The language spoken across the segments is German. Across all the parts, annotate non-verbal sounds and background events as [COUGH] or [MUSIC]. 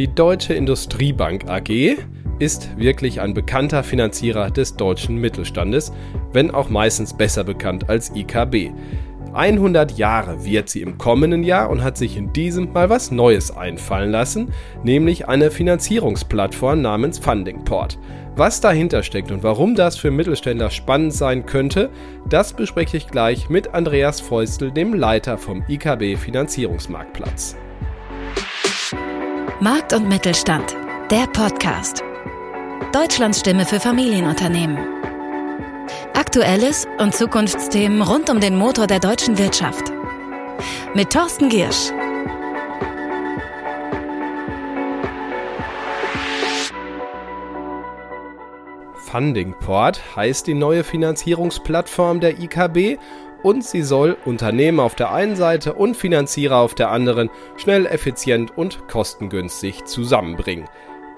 Die Deutsche Industriebank AG ist wirklich ein bekannter Finanzierer des deutschen Mittelstandes, wenn auch meistens besser bekannt als IKB. 100 Jahre wird sie im kommenden Jahr und hat sich in diesem mal was Neues einfallen lassen, nämlich eine Finanzierungsplattform namens Fundingport. Was dahinter steckt und warum das für Mittelständler spannend sein könnte, das bespreche ich gleich mit Andreas Feustel, dem Leiter vom IKB Finanzierungsmarktplatz. Markt und Mittelstand, der Podcast. Deutschlands Stimme für Familienunternehmen. Aktuelles und Zukunftsthemen rund um den Motor der deutschen Wirtschaft. Mit Thorsten Giersch. Fundingport heißt die neue Finanzierungsplattform der IKB und sie soll Unternehmen auf der einen Seite und Finanzierer auf der anderen schnell, effizient und kostengünstig zusammenbringen.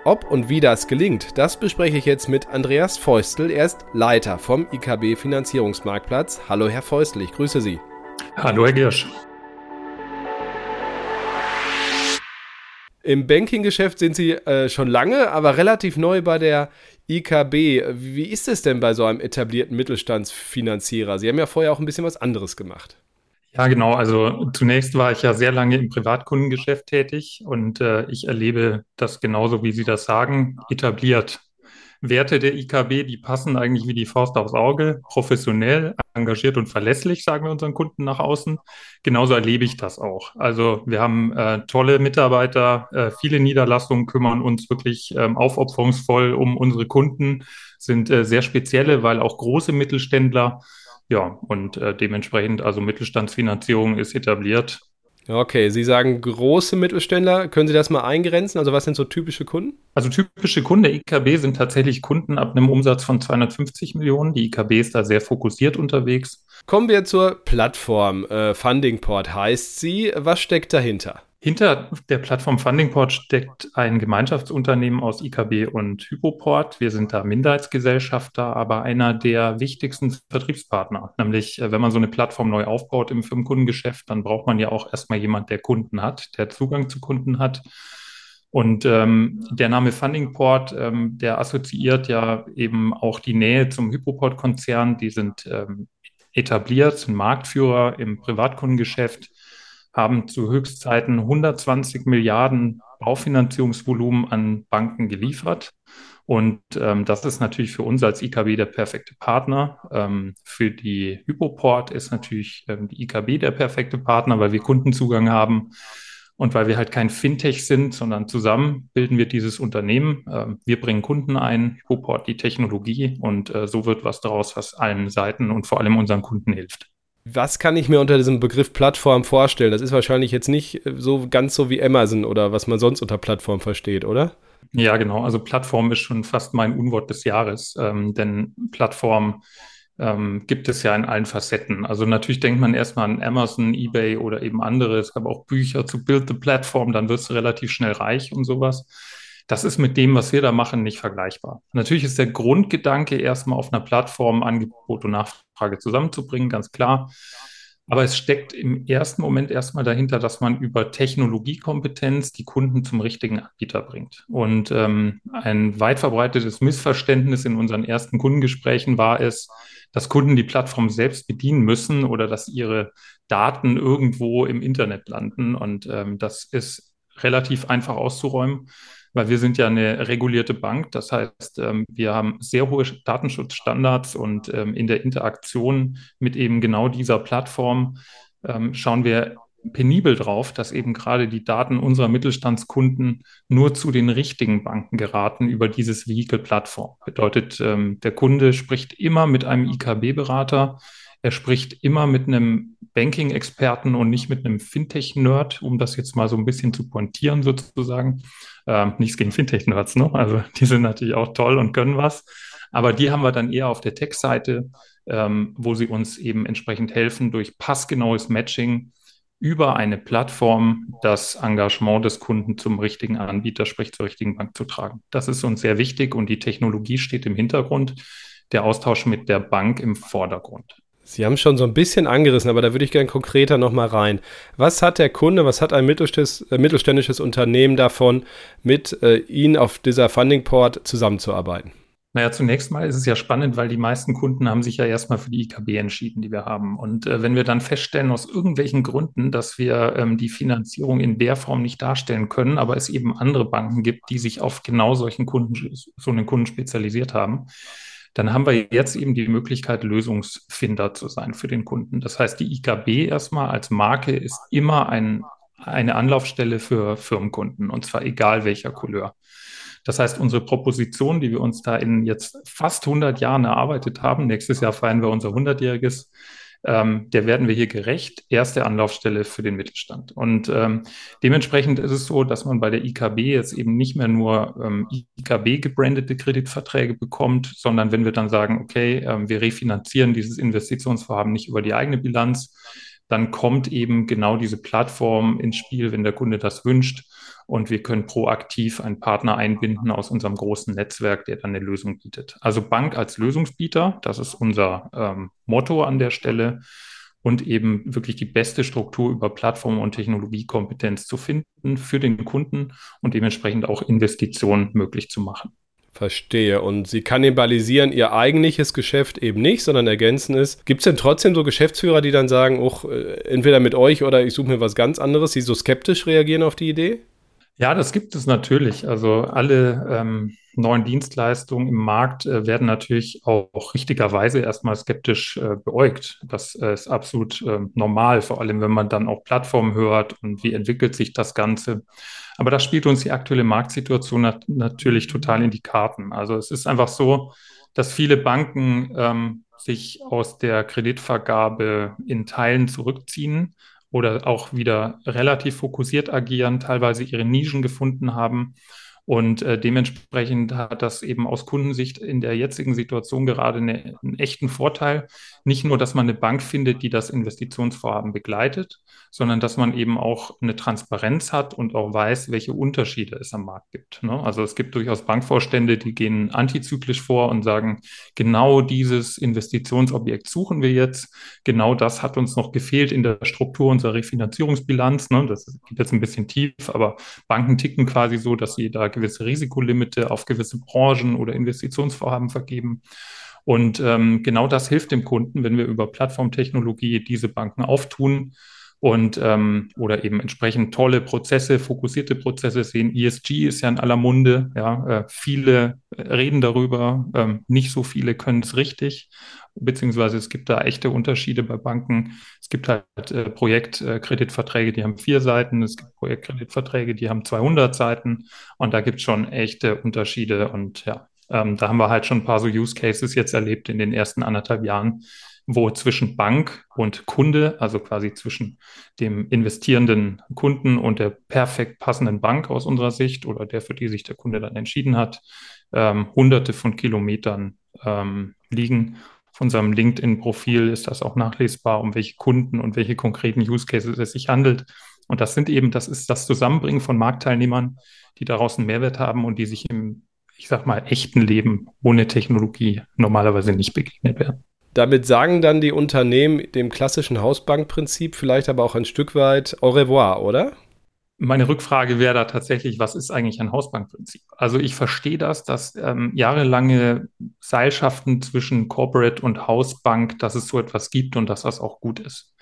Ob und wie das gelingt, das bespreche ich jetzt mit Andreas Feustel. Er ist Leiter vom IKB Finanzierungsmarktplatz. Hallo Herr Feustel, ich grüße Sie. Hallo Herr Giersch. Im Banking-Geschäft sind Sie äh, schon lange, aber relativ neu bei der IKB. Wie ist es denn bei so einem etablierten Mittelstandsfinanzierer? Sie haben ja vorher auch ein bisschen was anderes gemacht. Ja, genau. Also zunächst war ich ja sehr lange im Privatkundengeschäft tätig und äh, ich erlebe das genauso, wie Sie das sagen, etabliert. Werte der IKB, die passen eigentlich wie die Faust aufs Auge, professionell, engagiert und verlässlich, sagen wir unseren Kunden nach außen. Genauso erlebe ich das auch. Also wir haben äh, tolle Mitarbeiter, äh, viele Niederlassungen kümmern uns wirklich ähm, aufopferungsvoll um unsere Kunden, sind äh, sehr spezielle, weil auch große Mittelständler, ja, und äh, dementsprechend also Mittelstandsfinanzierung ist etabliert Okay, Sie sagen große Mittelständler. Können Sie das mal eingrenzen? Also was sind so typische Kunden? Also typische Kunden der IKB sind tatsächlich Kunden ab einem Umsatz von 250 Millionen. Die IKB ist da sehr fokussiert unterwegs. Kommen wir zur Plattform. Äh, Fundingport heißt sie. Was steckt dahinter? Hinter der Plattform Fundingport steckt ein Gemeinschaftsunternehmen aus IKB und Hypoport. Wir sind da Minderheitsgesellschafter, aber einer der wichtigsten Vertriebspartner. Nämlich, äh, wenn man so eine Plattform neu aufbaut im Firmenkundengeschäft, dann braucht man ja auch erstmal jemand, der Kunden hat, der Zugang zu Kunden hat. Und ähm, der Name Fundingport, ähm, der assoziiert ja eben auch die Nähe zum Hypoport-Konzern. Die sind ähm, etabliert, sind Marktführer im Privatkundengeschäft haben zu Höchstzeiten 120 Milliarden Baufinanzierungsvolumen an Banken geliefert. Und ähm, das ist natürlich für uns als IKB der perfekte Partner. Ähm, für die Hypoport ist natürlich ähm, die IKB der perfekte Partner, weil wir Kundenzugang haben und weil wir halt kein Fintech sind, sondern zusammen bilden wir dieses Unternehmen. Ähm, wir bringen Kunden ein, Hypoport die Technologie und äh, so wird was daraus, was allen Seiten und vor allem unseren Kunden hilft. Was kann ich mir unter diesem Begriff Plattform vorstellen? Das ist wahrscheinlich jetzt nicht äh, so ganz so wie Amazon oder was man sonst unter Plattform versteht, oder? Ja, genau. Also Plattform ist schon fast mein Unwort des Jahres, ähm, denn Plattform ähm, gibt es ja in allen Facetten. Also natürlich denkt man erstmal an Amazon, eBay oder eben andere. Es gab auch Bücher zu Build the Platform, dann wirst du relativ schnell reich und sowas. Das ist mit dem, was wir da machen, nicht vergleichbar. Natürlich ist der Grundgedanke, erstmal auf einer Plattform Angebot und Nachfrage zusammenzubringen, ganz klar. Aber es steckt im ersten Moment erstmal dahinter, dass man über Technologiekompetenz die Kunden zum richtigen Anbieter bringt. Und ähm, ein weit verbreitetes Missverständnis in unseren ersten Kundengesprächen war es, dass Kunden die Plattform selbst bedienen müssen oder dass ihre Daten irgendwo im Internet landen. Und ähm, das ist relativ einfach auszuräumen weil wir sind ja eine regulierte Bank. Das heißt, ähm, wir haben sehr hohe Datenschutzstandards und ähm, in der Interaktion mit eben genau dieser Plattform ähm, schauen wir penibel drauf, dass eben gerade die Daten unserer Mittelstandskunden nur zu den richtigen Banken geraten über dieses Vehicle-Plattform. Bedeutet, der Kunde spricht immer mit einem IKB-Berater, er spricht immer mit einem Banking-Experten und nicht mit einem Fintech-Nerd, um das jetzt mal so ein bisschen zu pointieren sozusagen. Ähm, nichts gegen Fintech-Nerds, ne? Also [LAUGHS] die sind natürlich auch toll und können was. Aber die haben wir dann eher auf der Tech-Seite, ähm, wo sie uns eben entsprechend helfen, durch passgenaues Matching über eine Plattform das Engagement des Kunden zum richtigen Anbieter, sprich zur richtigen Bank zu tragen. Das ist uns sehr wichtig und die Technologie steht im Hintergrund, der Austausch mit der Bank im Vordergrund. Sie haben schon so ein bisschen angerissen, aber da würde ich gerne konkreter nochmal rein. Was hat der Kunde, was hat ein mittelständisches, äh, mittelständisches Unternehmen davon, mit äh, Ihnen auf dieser Funding Port zusammenzuarbeiten? Naja, zunächst mal ist es ja spannend, weil die meisten Kunden haben sich ja erstmal für die IKB entschieden, die wir haben. Und äh, wenn wir dann feststellen, aus irgendwelchen Gründen, dass wir ähm, die Finanzierung in der Form nicht darstellen können, aber es eben andere Banken gibt, die sich auf genau solchen Kunden, so einen Kunden spezialisiert haben, dann haben wir jetzt eben die Möglichkeit, Lösungsfinder zu sein für den Kunden. Das heißt, die IKB erstmal als Marke ist immer ein, eine Anlaufstelle für Firmenkunden und zwar egal welcher Couleur. Das heißt, unsere Proposition, die wir uns da in jetzt fast 100 Jahren erarbeitet haben, nächstes Jahr feiern wir unser 100-jähriges, ähm, der werden wir hier gerecht, erste Anlaufstelle für den Mittelstand. Und ähm, dementsprechend ist es so, dass man bei der IKB jetzt eben nicht mehr nur ähm, IKB gebrandete Kreditverträge bekommt, sondern wenn wir dann sagen, okay, ähm, wir refinanzieren dieses Investitionsvorhaben nicht über die eigene Bilanz, dann kommt eben genau diese Plattform ins Spiel, wenn der Kunde das wünscht. Und wir können proaktiv einen Partner einbinden aus unserem großen Netzwerk, der dann eine Lösung bietet. Also Bank als Lösungsbieter, das ist unser ähm, Motto an der Stelle. Und eben wirklich die beste Struktur über Plattform und Technologiekompetenz zu finden für den Kunden und dementsprechend auch Investitionen möglich zu machen. Verstehe. Und sie kannibalisieren ihr eigentliches Geschäft eben nicht, sondern ergänzen es. Gibt es denn trotzdem so Geschäftsführer, die dann sagen, oh, entweder mit euch oder ich suche mir was ganz anderes, die so skeptisch reagieren auf die Idee? Ja, das gibt es natürlich. Also alle ähm, neuen Dienstleistungen im Markt äh, werden natürlich auch, auch, richtigerweise erstmal skeptisch äh, beäugt. Das äh, ist absolut ähm, normal, vor allem wenn man dann auch Plattformen hört und wie entwickelt sich das Ganze. Aber das spielt uns die aktuelle Marktsituation nat natürlich total in die Karten. Also es ist einfach so, dass viele Banken ähm, sich aus der Kreditvergabe in Teilen zurückziehen oder auch wieder relativ fokussiert agieren, teilweise ihre Nischen gefunden haben und äh, dementsprechend hat das eben aus Kundensicht in der jetzigen Situation gerade eine, einen echten Vorteil. Nicht nur, dass man eine Bank findet, die das Investitionsvorhaben begleitet, sondern dass man eben auch eine Transparenz hat und auch weiß, welche Unterschiede es am Markt gibt. Ne? Also es gibt durchaus Bankvorstände, die gehen antizyklisch vor und sagen, genau dieses Investitionsobjekt suchen wir jetzt. Genau das hat uns noch gefehlt in der Struktur unserer Refinanzierungsbilanz. Ne? Das geht jetzt ein bisschen tief, aber Banken ticken quasi so, dass sie da gewisse Risikolimite auf gewisse Branchen oder Investitionsvorhaben vergeben. Und ähm, genau das hilft dem Kunden, wenn wir über Plattformtechnologie diese Banken auftun und ähm, oder eben entsprechend tolle Prozesse, fokussierte Prozesse sehen. ESG ist ja in aller Munde, ja, äh, viele reden darüber, ähm, nicht so viele können es richtig, beziehungsweise es gibt da echte Unterschiede bei Banken. Es gibt halt äh, Projektkreditverträge, die haben vier Seiten, es gibt Projektkreditverträge, die haben 200 Seiten. Und da gibt es schon echte Unterschiede. Und ja, ähm, da haben wir halt schon ein paar so Use Cases jetzt erlebt in den ersten anderthalb Jahren, wo zwischen Bank und Kunde, also quasi zwischen dem investierenden Kunden und der perfekt passenden Bank aus unserer Sicht oder der, für die sich der Kunde dann entschieden hat, ähm, hunderte von Kilometern ähm, liegen. Auf unserem LinkedIn-Profil ist das auch nachlesbar, um welche Kunden und welche konkreten Use Cases es sich handelt. Und das sind eben, das ist das Zusammenbringen von Marktteilnehmern, die daraus einen Mehrwert haben und die sich im, ich sag mal, echten Leben ohne Technologie normalerweise nicht begegnet werden. Damit sagen dann die Unternehmen dem klassischen Hausbankprinzip vielleicht aber auch ein Stück weit au revoir, oder? Meine Rückfrage wäre da tatsächlich, was ist eigentlich ein Hausbankprinzip? Also ich verstehe das, dass ähm, jahrelange Seilschaften zwischen Corporate und Hausbank, dass es so etwas gibt und dass das auch gut ist.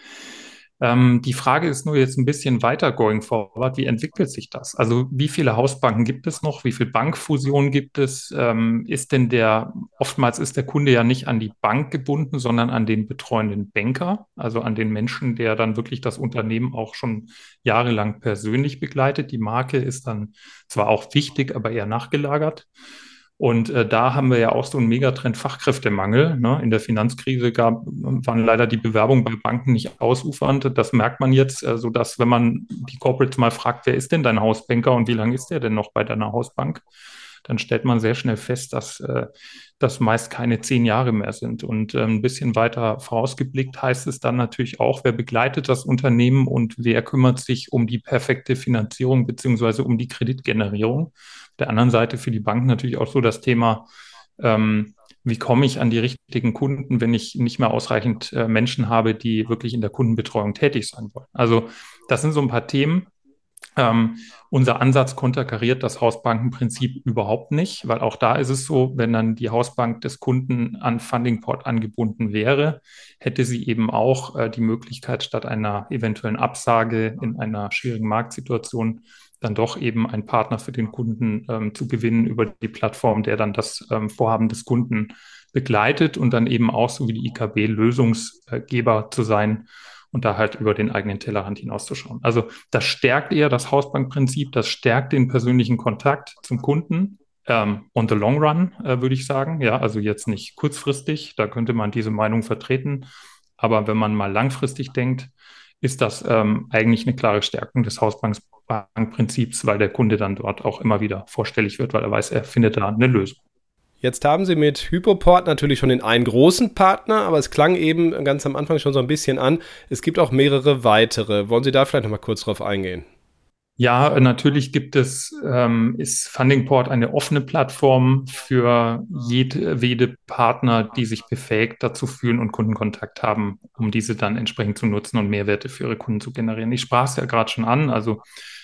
Ähm, die Frage ist nur jetzt ein bisschen weiter going forward. Wie entwickelt sich das? Also wie viele Hausbanken gibt es noch? Wie viele Bankfusionen gibt es? Ähm, ist denn der, oftmals ist der Kunde ja nicht an die Bank gebunden, sondern an den betreuenden Banker, also an den Menschen, der dann wirklich das Unternehmen auch schon jahrelang persönlich begleitet. Die Marke ist dann zwar auch wichtig, aber eher nachgelagert. Und äh, da haben wir ja auch so einen Megatrend Fachkräftemangel. Ne? In der Finanzkrise gab, waren leider die Bewerbungen bei Banken nicht ausufernd. Das merkt man jetzt, äh, so dass wenn man die Corporates mal fragt, wer ist denn dein Hausbanker und wie lange ist der denn noch bei deiner Hausbank, dann stellt man sehr schnell fest, dass äh, das meist keine zehn Jahre mehr sind. Und äh, ein bisschen weiter vorausgeblickt heißt es dann natürlich auch, wer begleitet das Unternehmen und wer kümmert sich um die perfekte Finanzierung beziehungsweise um die Kreditgenerierung der anderen Seite für die Banken natürlich auch so das Thema, ähm, wie komme ich an die richtigen Kunden, wenn ich nicht mehr ausreichend äh, Menschen habe, die wirklich in der Kundenbetreuung tätig sein wollen. Also das sind so ein paar Themen, ähm, unser Ansatz konterkariert das Hausbankenprinzip überhaupt nicht, weil auch da ist es so, wenn dann die Hausbank des Kunden an Fundingport angebunden wäre, hätte sie eben auch äh, die Möglichkeit, statt einer eventuellen Absage in einer schwierigen Marktsituation dann doch eben einen Partner für den Kunden ähm, zu gewinnen über die Plattform, der dann das ähm, Vorhaben des Kunden begleitet und dann eben auch so wie die IKB Lösungsgeber zu sein und da halt über den eigenen Tellerrand hinauszuschauen. Also das stärkt eher das Hausbankprinzip, das stärkt den persönlichen Kontakt zum Kunden. Ähm, on the long run, äh, würde ich sagen. Ja, also jetzt nicht kurzfristig, da könnte man diese Meinung vertreten. Aber wenn man mal langfristig denkt, ist das ähm, eigentlich eine klare Stärkung des Hausbankprinzips, weil der Kunde dann dort auch immer wieder vorstellig wird, weil er weiß, er findet da eine Lösung. Jetzt haben Sie mit Hypoport natürlich schon den einen großen Partner, aber es klang eben ganz am Anfang schon so ein bisschen an. Es gibt auch mehrere weitere. Wollen Sie da vielleicht noch mal kurz drauf eingehen? Ja, natürlich gibt es, ähm, ist Fundingport eine offene Plattform für jedwede Partner, die sich befähigt dazu fühlen und Kundenkontakt haben, um diese dann entsprechend zu nutzen und Mehrwerte für ihre Kunden zu generieren. Ich sprach es ja gerade schon an. Also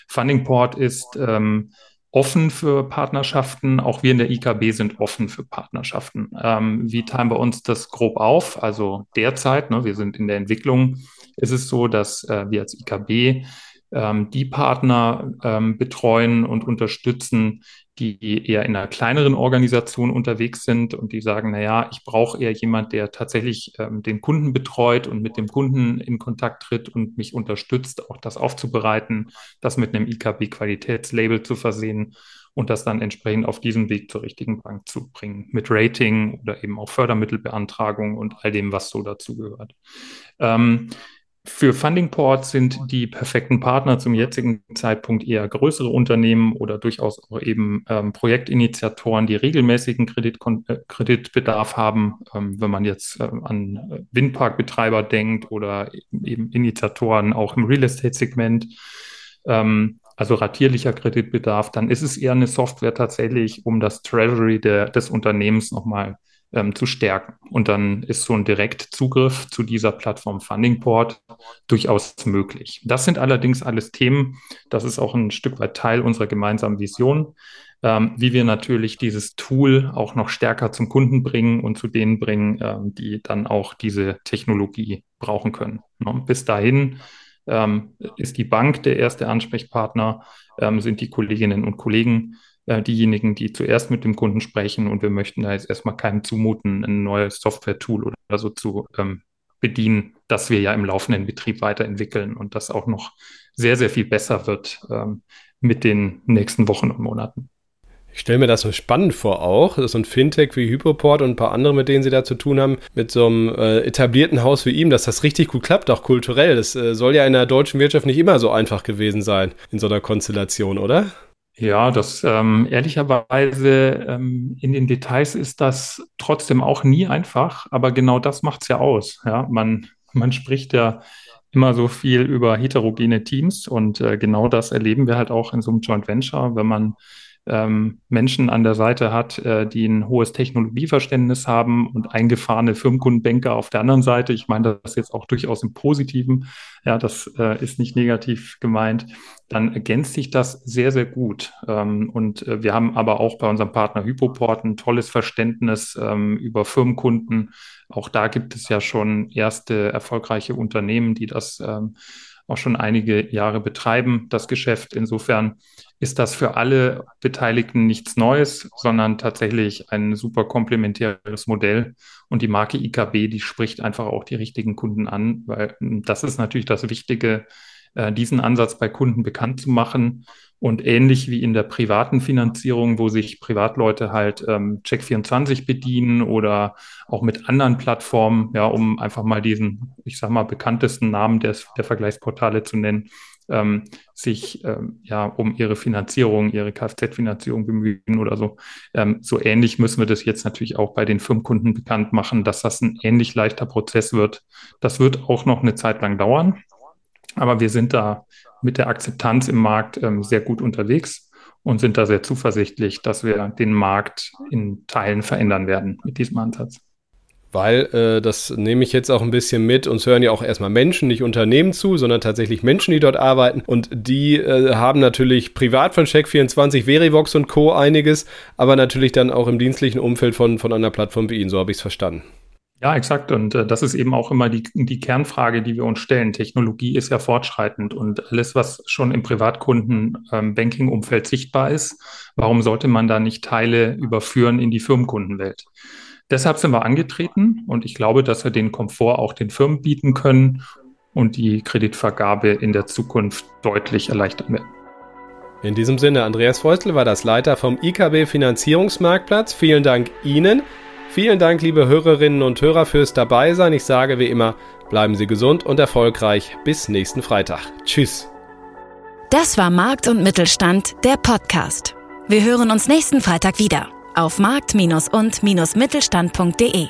Fundingport ist ähm, offen für Partnerschaften. Auch wir in der IKB sind offen für Partnerschaften. Ähm, wie teilen wir uns das grob auf? Also derzeit, ne, wir sind in der Entwicklung, ist es so, dass äh, wir als IKB ähm, die Partner ähm, betreuen und unterstützen, die eher in einer kleineren Organisation unterwegs sind und die sagen, na ja, ich brauche eher jemand, der tatsächlich ähm, den Kunden betreut und mit dem Kunden in Kontakt tritt und mich unterstützt, auch das aufzubereiten, das mit einem IKB-Qualitätslabel zu versehen und das dann entsprechend auf diesem Weg zur richtigen Bank zu bringen, mit Rating oder eben auch Fördermittelbeantragung und all dem, was so dazu gehört. Ähm, für Fundingport sind die perfekten Partner zum jetzigen Zeitpunkt eher größere Unternehmen oder durchaus auch eben ähm, Projektinitiatoren, die regelmäßigen Kreditkon äh, Kreditbedarf haben. Ähm, wenn man jetzt äh, an Windparkbetreiber denkt oder eben Initiatoren auch im Real Estate-Segment, ähm, also ratierlicher Kreditbedarf, dann ist es eher eine Software tatsächlich, um das Treasury der, des Unternehmens nochmal ähm, zu stärken. Und dann ist so ein Direktzugriff zu dieser Plattform Fundingport durchaus möglich. Das sind allerdings alles Themen, das ist auch ein Stück weit Teil unserer gemeinsamen Vision, ähm, wie wir natürlich dieses Tool auch noch stärker zum Kunden bringen und zu denen bringen, ähm, die dann auch diese Technologie brauchen können. Ne? Bis dahin ähm, ist die Bank der erste Ansprechpartner, ähm, sind die Kolleginnen und Kollegen äh, diejenigen, die zuerst mit dem Kunden sprechen und wir möchten da jetzt erstmal keinem zumuten, ein neues Software-Tool oder so zu ähm, bedienen, das wir ja im laufenden Betrieb weiterentwickeln und das auch noch sehr, sehr viel besser wird ähm, mit den nächsten Wochen und Monaten. Ich stelle mir das so spannend vor auch, so ein Fintech wie Hypoport und ein paar andere, mit denen Sie da zu tun haben, mit so einem äh, etablierten Haus wie ihm, dass das richtig gut klappt, auch kulturell. Das äh, soll ja in der deutschen Wirtschaft nicht immer so einfach gewesen sein, in so einer Konstellation, oder? Ja, das ähm, ehrlicherweise ähm, in den Details ist das trotzdem auch nie einfach, aber genau das macht's ja aus. Ja, man, man spricht ja immer so viel über heterogene Teams und äh, genau das erleben wir halt auch in so einem Joint Venture, wenn man ähm, Menschen an der Seite hat, äh, die ein hohes Technologieverständnis haben und eingefahrene Firmenkundenbanker auf der anderen Seite. Ich meine das jetzt auch durchaus im Positiven. Ja, das äh, ist nicht negativ gemeint. Dann ergänzt sich das sehr, sehr gut. Ähm, und äh, wir haben aber auch bei unserem Partner Hypoport ein tolles Verständnis ähm, über Firmenkunden. Auch da gibt es ja schon erste erfolgreiche Unternehmen, die das ähm, auch schon einige Jahre betreiben, das Geschäft. Insofern ist das für alle Beteiligten nichts Neues, sondern tatsächlich ein super komplementäres Modell. Und die Marke IKB, die spricht einfach auch die richtigen Kunden an, weil hm, das ist natürlich das Wichtige, äh, diesen Ansatz bei Kunden bekannt zu machen. Und ähnlich wie in der privaten Finanzierung, wo sich Privatleute halt ähm, Check24 bedienen oder auch mit anderen Plattformen, ja, um einfach mal diesen, ich sag mal, bekanntesten Namen des, der Vergleichsportale zu nennen, ähm, sich ähm, ja um ihre Finanzierung, ihre Kfz-Finanzierung bemühen oder so. Ähm, so ähnlich müssen wir das jetzt natürlich auch bei den Firmenkunden bekannt machen, dass das ein ähnlich leichter Prozess wird. Das wird auch noch eine Zeit lang dauern, aber wir sind da mit der Akzeptanz im Markt ähm, sehr gut unterwegs und sind da sehr zuversichtlich, dass wir den Markt in Teilen verändern werden mit diesem Ansatz. Weil äh, das nehme ich jetzt auch ein bisschen mit. Uns hören ja auch erstmal Menschen, nicht Unternehmen zu, sondern tatsächlich Menschen, die dort arbeiten. Und die äh, haben natürlich privat von Check24, Verivox und Co. einiges, aber natürlich dann auch im dienstlichen Umfeld von, von einer Plattform wie Ihnen. So habe ich es verstanden. Ja, exakt. Und äh, das ist eben auch immer die, die Kernfrage, die wir uns stellen. Technologie ist ja fortschreitend und alles, was schon im Privatkunden-Banking-Umfeld ähm, sichtbar ist, warum sollte man da nicht Teile überführen in die Firmenkundenwelt? Deshalb sind wir angetreten und ich glaube, dass wir den Komfort auch den Firmen bieten können und die Kreditvergabe in der Zukunft deutlich erleichtern werden. In diesem Sinne, Andreas Feustel war das Leiter vom IKB Finanzierungsmarktplatz. Vielen Dank Ihnen. Vielen Dank, liebe Hörerinnen und Hörer, fürs Dabeisein. Ich sage wie immer, bleiben Sie gesund und erfolgreich. Bis nächsten Freitag. Tschüss. Das war Markt und Mittelstand, der Podcast. Wir hören uns nächsten Freitag wieder auf markt- und-mittelstand.de.